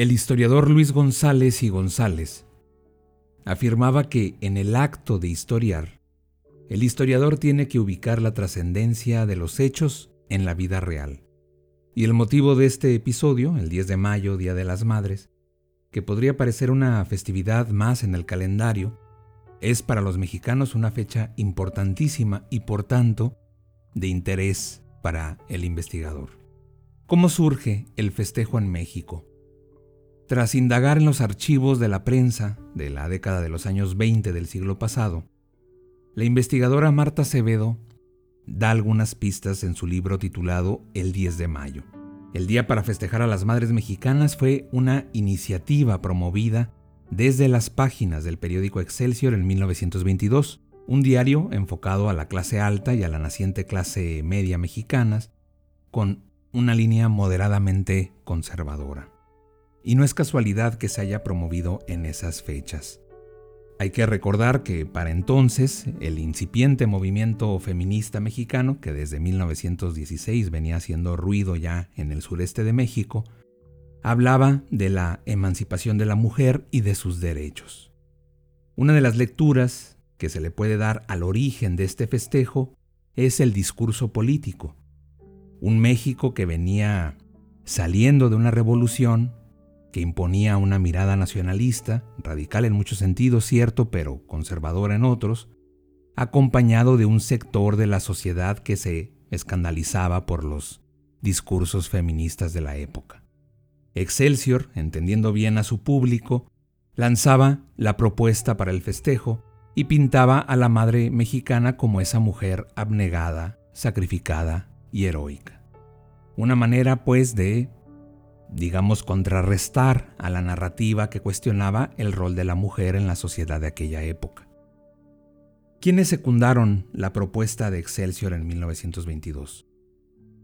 El historiador Luis González y González afirmaba que en el acto de historiar, el historiador tiene que ubicar la trascendencia de los hechos en la vida real. Y el motivo de este episodio, el 10 de mayo, Día de las Madres, que podría parecer una festividad más en el calendario, es para los mexicanos una fecha importantísima y por tanto de interés para el investigador. ¿Cómo surge el festejo en México? Tras indagar en los archivos de la prensa de la década de los años 20 del siglo pasado, la investigadora Marta Acevedo da algunas pistas en su libro titulado El 10 de mayo. El Día para Festejar a las Madres Mexicanas fue una iniciativa promovida desde las páginas del periódico Excelsior en 1922, un diario enfocado a la clase alta y a la naciente clase media mexicanas, con una línea moderadamente conservadora. Y no es casualidad que se haya promovido en esas fechas. Hay que recordar que para entonces el incipiente movimiento feminista mexicano, que desde 1916 venía haciendo ruido ya en el sureste de México, hablaba de la emancipación de la mujer y de sus derechos. Una de las lecturas que se le puede dar al origen de este festejo es el discurso político. Un México que venía saliendo de una revolución que imponía una mirada nacionalista, radical en muchos sentidos, cierto, pero conservadora en otros, acompañado de un sector de la sociedad que se escandalizaba por los discursos feministas de la época. Excelsior, entendiendo bien a su público, lanzaba la propuesta para el festejo y pintaba a la madre mexicana como esa mujer abnegada, sacrificada y heroica. Una manera, pues, de digamos, contrarrestar a la narrativa que cuestionaba el rol de la mujer en la sociedad de aquella época. ¿Quiénes secundaron la propuesta de Excelsior en 1922?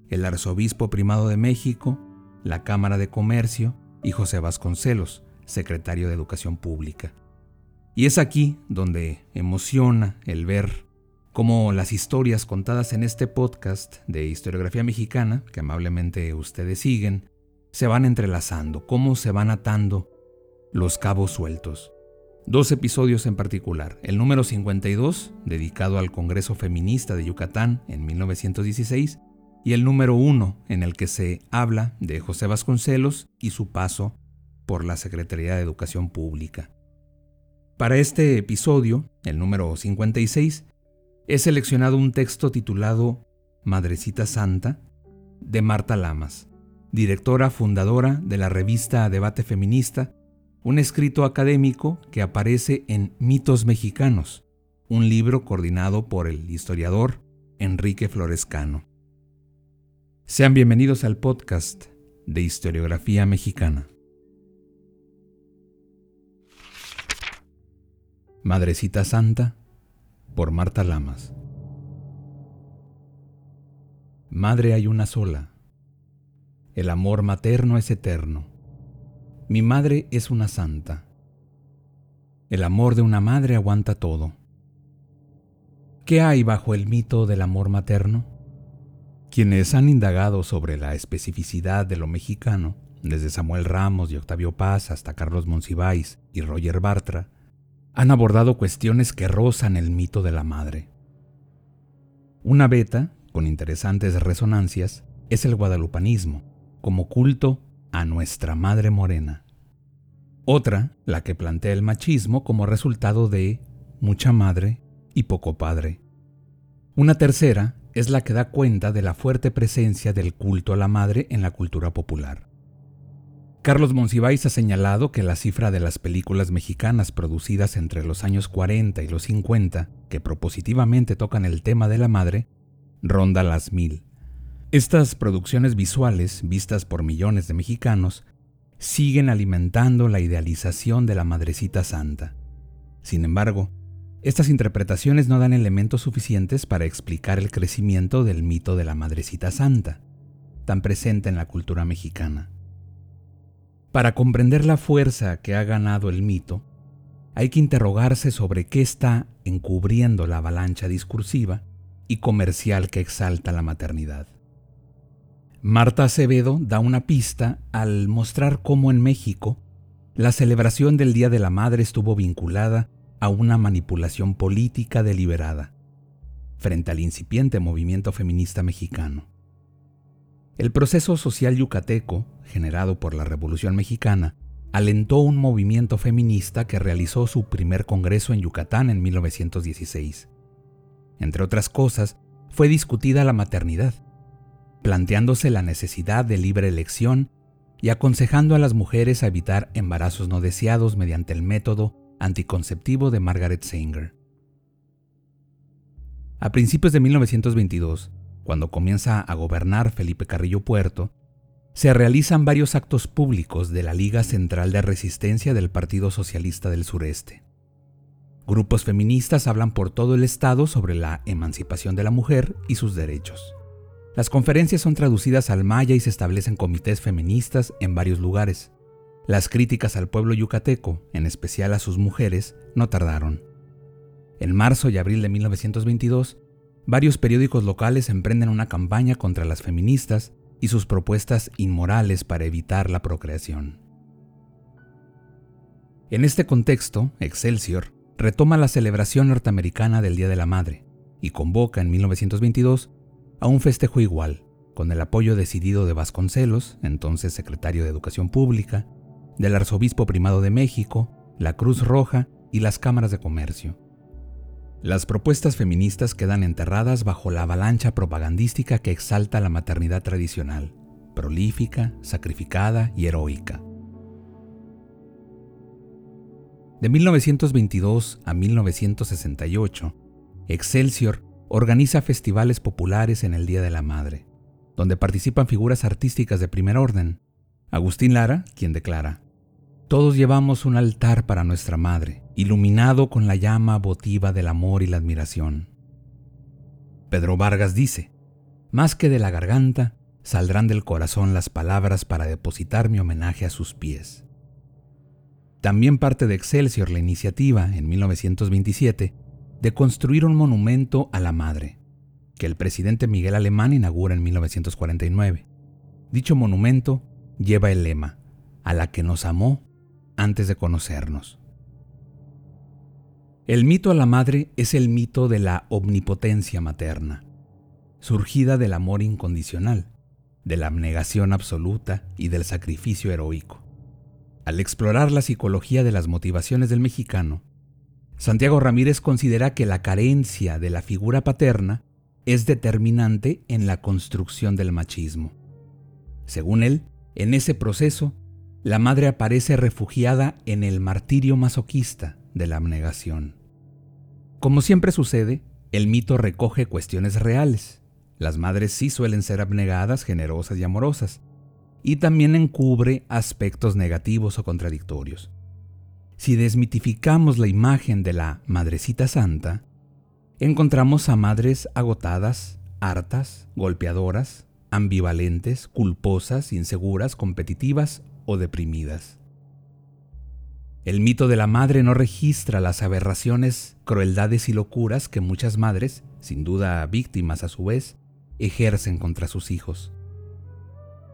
El arzobispo primado de México, la Cámara de Comercio y José Vasconcelos, secretario de Educación Pública. Y es aquí donde emociona el ver cómo las historias contadas en este podcast de historiografía mexicana, que amablemente ustedes siguen, se van entrelazando, cómo se van atando los cabos sueltos. Dos episodios en particular, el número 52, dedicado al Congreso Feminista de Yucatán en 1916, y el número 1, en el que se habla de José Vasconcelos y su paso por la Secretaría de Educación Pública. Para este episodio, el número 56, he seleccionado un texto titulado Madrecita Santa de Marta Lamas directora fundadora de la revista Debate Feminista, un escrito académico que aparece en Mitos Mexicanos, un libro coordinado por el historiador Enrique Florescano. Sean bienvenidos al podcast de historiografía mexicana. Madrecita Santa por Marta Lamas. Madre hay una sola el amor materno es eterno. Mi madre es una santa. El amor de una madre aguanta todo. ¿Qué hay bajo el mito del amor materno? Quienes han indagado sobre la especificidad de lo mexicano, desde Samuel Ramos y Octavio Paz hasta Carlos Monsiváis y Roger Bartra, han abordado cuestiones que rozan el mito de la madre. Una beta, con interesantes resonancias, es el guadalupanismo, como culto a nuestra Madre Morena. Otra, la que plantea el machismo como resultado de mucha madre y poco padre. Una tercera es la que da cuenta de la fuerte presencia del culto a la madre en la cultura popular. Carlos Monsiváis ha señalado que la cifra de las películas mexicanas producidas entre los años 40 y los 50, que propositivamente tocan el tema de la madre, ronda las mil. Estas producciones visuales, vistas por millones de mexicanos, siguen alimentando la idealización de la Madrecita Santa. Sin embargo, estas interpretaciones no dan elementos suficientes para explicar el crecimiento del mito de la Madrecita Santa, tan presente en la cultura mexicana. Para comprender la fuerza que ha ganado el mito, hay que interrogarse sobre qué está encubriendo la avalancha discursiva y comercial que exalta la maternidad. Marta Acevedo da una pista al mostrar cómo en México la celebración del Día de la Madre estuvo vinculada a una manipulación política deliberada frente al incipiente movimiento feminista mexicano. El proceso social yucateco, generado por la Revolución Mexicana, alentó un movimiento feminista que realizó su primer congreso en Yucatán en 1916. Entre otras cosas, fue discutida la maternidad, planteándose la necesidad de libre elección y aconsejando a las mujeres a evitar embarazos no deseados mediante el método anticonceptivo de Margaret Sanger. A principios de 1922, cuando comienza a gobernar Felipe Carrillo Puerto, se realizan varios actos públicos de la Liga Central de Resistencia del Partido Socialista del Sureste. Grupos feministas hablan por todo el Estado sobre la emancipación de la mujer y sus derechos. Las conferencias son traducidas al maya y se establecen comités feministas en varios lugares. Las críticas al pueblo yucateco, en especial a sus mujeres, no tardaron. En marzo y abril de 1922, varios periódicos locales emprenden una campaña contra las feministas y sus propuestas inmorales para evitar la procreación. En este contexto, Excelsior retoma la celebración norteamericana del Día de la Madre y convoca en 1922 a un festejo igual, con el apoyo decidido de Vasconcelos, entonces secretario de Educación Pública, del Arzobispo Primado de México, la Cruz Roja y las cámaras de comercio. Las propuestas feministas quedan enterradas bajo la avalancha propagandística que exalta la maternidad tradicional, prolífica, sacrificada y heroica. De 1922 a 1968, Excelsior organiza festivales populares en el Día de la Madre, donde participan figuras artísticas de primer orden. Agustín Lara, quien declara, Todos llevamos un altar para nuestra Madre, iluminado con la llama votiva del amor y la admiración. Pedro Vargas dice, más que de la garganta, saldrán del corazón las palabras para depositar mi homenaje a sus pies. También parte de Excelsior la iniciativa, en 1927, de construir un monumento a la madre, que el presidente Miguel Alemán inaugura en 1949. Dicho monumento lleva el lema, a la que nos amó antes de conocernos. El mito a la madre es el mito de la omnipotencia materna, surgida del amor incondicional, de la abnegación absoluta y del sacrificio heroico. Al explorar la psicología de las motivaciones del mexicano, Santiago Ramírez considera que la carencia de la figura paterna es determinante en la construcción del machismo. Según él, en ese proceso, la madre aparece refugiada en el martirio masoquista de la abnegación. Como siempre sucede, el mito recoge cuestiones reales. Las madres sí suelen ser abnegadas, generosas y amorosas, y también encubre aspectos negativos o contradictorios. Si desmitificamos la imagen de la Madrecita Santa, encontramos a madres agotadas, hartas, golpeadoras, ambivalentes, culposas, inseguras, competitivas o deprimidas. El mito de la madre no registra las aberraciones, crueldades y locuras que muchas madres, sin duda víctimas a su vez, ejercen contra sus hijos.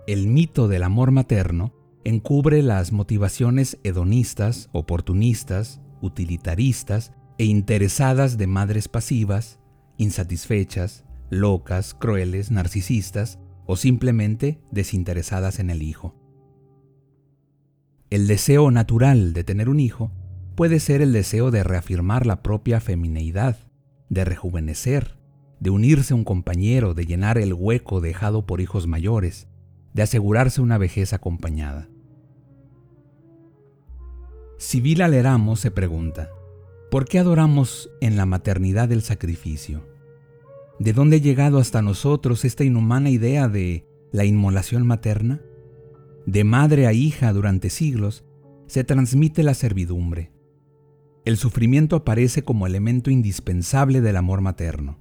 El mito del amor materno encubre las motivaciones hedonistas, oportunistas, utilitaristas e interesadas de madres pasivas, insatisfechas, locas, crueles, narcisistas o simplemente desinteresadas en el hijo. El deseo natural de tener un hijo puede ser el deseo de reafirmar la propia femineidad, de rejuvenecer, de unirse a un compañero, de llenar el hueco dejado por hijos mayores, de asegurarse una vejez acompañada. Sibila Leramo se pregunta, ¿por qué adoramos en la maternidad el sacrificio? ¿De dónde ha llegado hasta nosotros esta inhumana idea de la inmolación materna? De madre a hija durante siglos se transmite la servidumbre. El sufrimiento aparece como elemento indispensable del amor materno,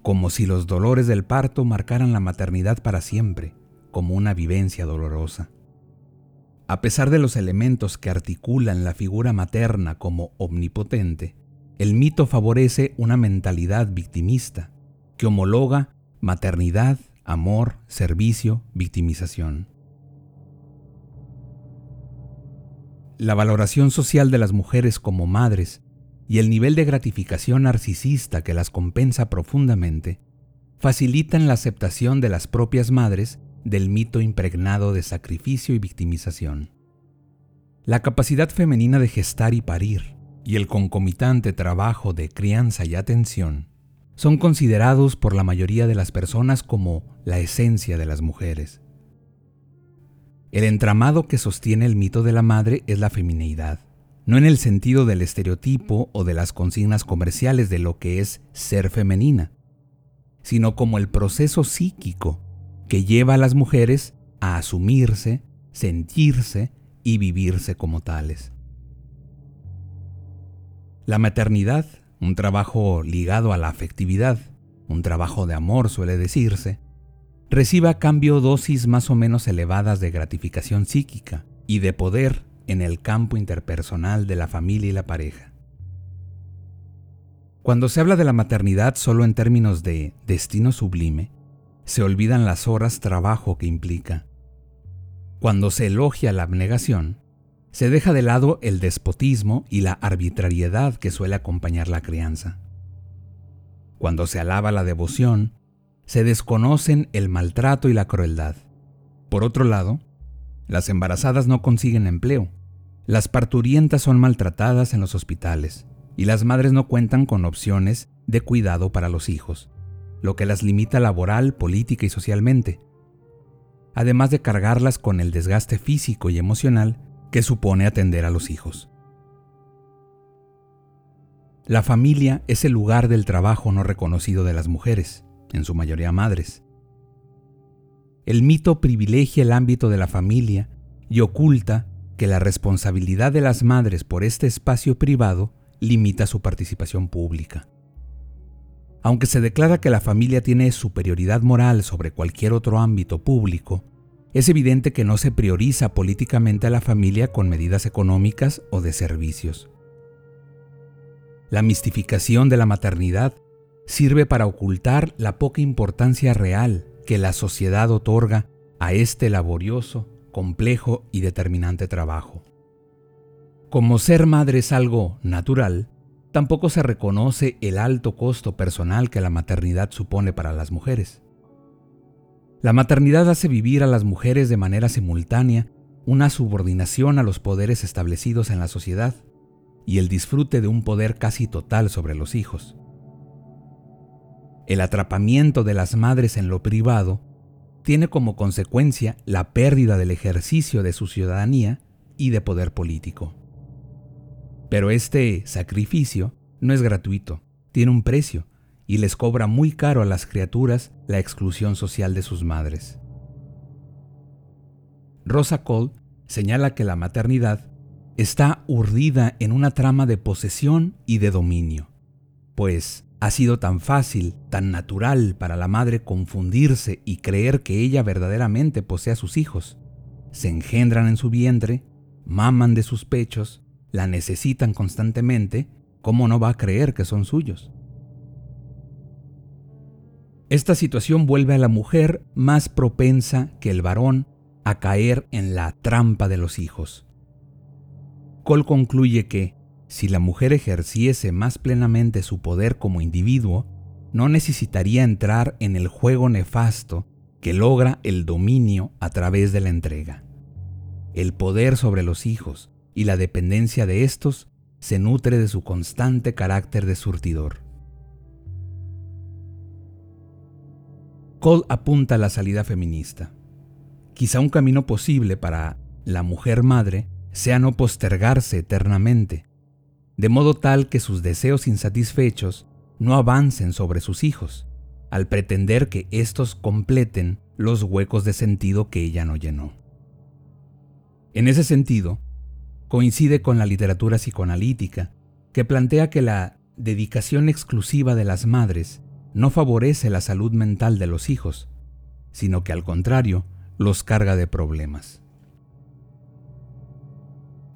como si los dolores del parto marcaran la maternidad para siempre, como una vivencia dolorosa. A pesar de los elementos que articulan la figura materna como omnipotente, el mito favorece una mentalidad victimista que homologa maternidad, amor, servicio, victimización. La valoración social de las mujeres como madres y el nivel de gratificación narcisista que las compensa profundamente facilitan la aceptación de las propias madres del mito impregnado de sacrificio y victimización. La capacidad femenina de gestar y parir, y el concomitante trabajo de crianza y atención son considerados por la mayoría de las personas como la esencia de las mujeres. El entramado que sostiene el mito de la madre es la femineidad, no en el sentido del estereotipo o de las consignas comerciales de lo que es ser femenina, sino como el proceso psíquico que lleva a las mujeres a asumirse, sentirse y vivirse como tales. La maternidad, un trabajo ligado a la afectividad, un trabajo de amor suele decirse, recibe a cambio dosis más o menos elevadas de gratificación psíquica y de poder en el campo interpersonal de la familia y la pareja. Cuando se habla de la maternidad solo en términos de destino sublime, se olvidan las horas trabajo que implica. Cuando se elogia la abnegación, se deja de lado el despotismo y la arbitrariedad que suele acompañar la crianza. Cuando se alaba la devoción, se desconocen el maltrato y la crueldad. Por otro lado, las embarazadas no consiguen empleo, las parturientas son maltratadas en los hospitales y las madres no cuentan con opciones de cuidado para los hijos, lo que las limita laboral, política y socialmente, además de cargarlas con el desgaste físico y emocional que supone atender a los hijos. La familia es el lugar del trabajo no reconocido de las mujeres, en su mayoría madres. El mito privilegia el ámbito de la familia y oculta que la responsabilidad de las madres por este espacio privado limita su participación pública. Aunque se declara que la familia tiene superioridad moral sobre cualquier otro ámbito público, es evidente que no se prioriza políticamente a la familia con medidas económicas o de servicios. La mistificación de la maternidad sirve para ocultar la poca importancia real que la sociedad otorga a este laborioso, complejo y determinante trabajo. Como ser madre es algo natural, tampoco se reconoce el alto costo personal que la maternidad supone para las mujeres. La maternidad hace vivir a las mujeres de manera simultánea una subordinación a los poderes establecidos en la sociedad y el disfrute de un poder casi total sobre los hijos. El atrapamiento de las madres en lo privado tiene como consecuencia la pérdida del ejercicio de su ciudadanía y de poder político. Pero este sacrificio no es gratuito, tiene un precio y les cobra muy caro a las criaturas la exclusión social de sus madres. Rosa Cole señala que la maternidad está urdida en una trama de posesión y de dominio, pues ha sido tan fácil, tan natural para la madre confundirse y creer que ella verdaderamente posee a sus hijos. Se engendran en su vientre, maman de sus pechos, la necesitan constantemente, ¿cómo no va a creer que son suyos? Esta situación vuelve a la mujer más propensa que el varón a caer en la trampa de los hijos. Cole concluye que, si la mujer ejerciese más plenamente su poder como individuo, no necesitaría entrar en el juego nefasto que logra el dominio a través de la entrega. El poder sobre los hijos y la dependencia de estos se nutre de su constante carácter de surtidor. Cole apunta a la salida feminista. Quizá un camino posible para la mujer madre sea no postergarse eternamente, de modo tal que sus deseos insatisfechos no avancen sobre sus hijos al pretender que éstos completen los huecos de sentido que ella no llenó. En ese sentido, coincide con la literatura psicoanalítica, que plantea que la dedicación exclusiva de las madres no favorece la salud mental de los hijos, sino que al contrario, los carga de problemas.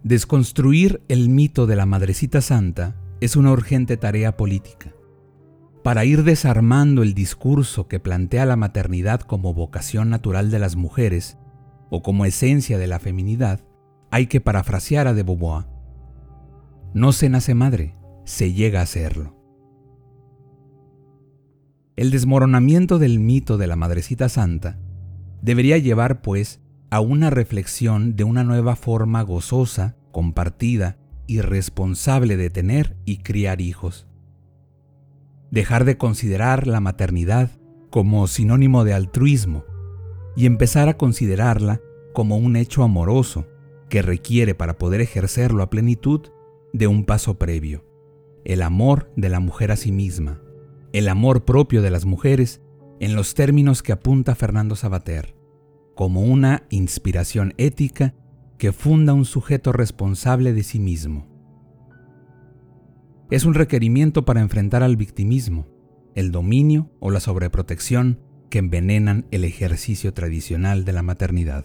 Desconstruir el mito de la Madrecita Santa es una urgente tarea política. Para ir desarmando el discurso que plantea la maternidad como vocación natural de las mujeres o como esencia de la feminidad, hay que parafrasear a de Beauvoir. No se nace madre, se llega a serlo. El desmoronamiento del mito de la Madrecita Santa debería llevar, pues, a una reflexión de una nueva forma gozosa, compartida y responsable de tener y criar hijos. Dejar de considerar la maternidad como sinónimo de altruismo y empezar a considerarla como un hecho amoroso que requiere para poder ejercerlo a plenitud de un paso previo, el amor de la mujer a sí misma, el amor propio de las mujeres en los términos que apunta Fernando Sabater, como una inspiración ética que funda un sujeto responsable de sí mismo. Es un requerimiento para enfrentar al victimismo, el dominio o la sobreprotección que envenenan el ejercicio tradicional de la maternidad.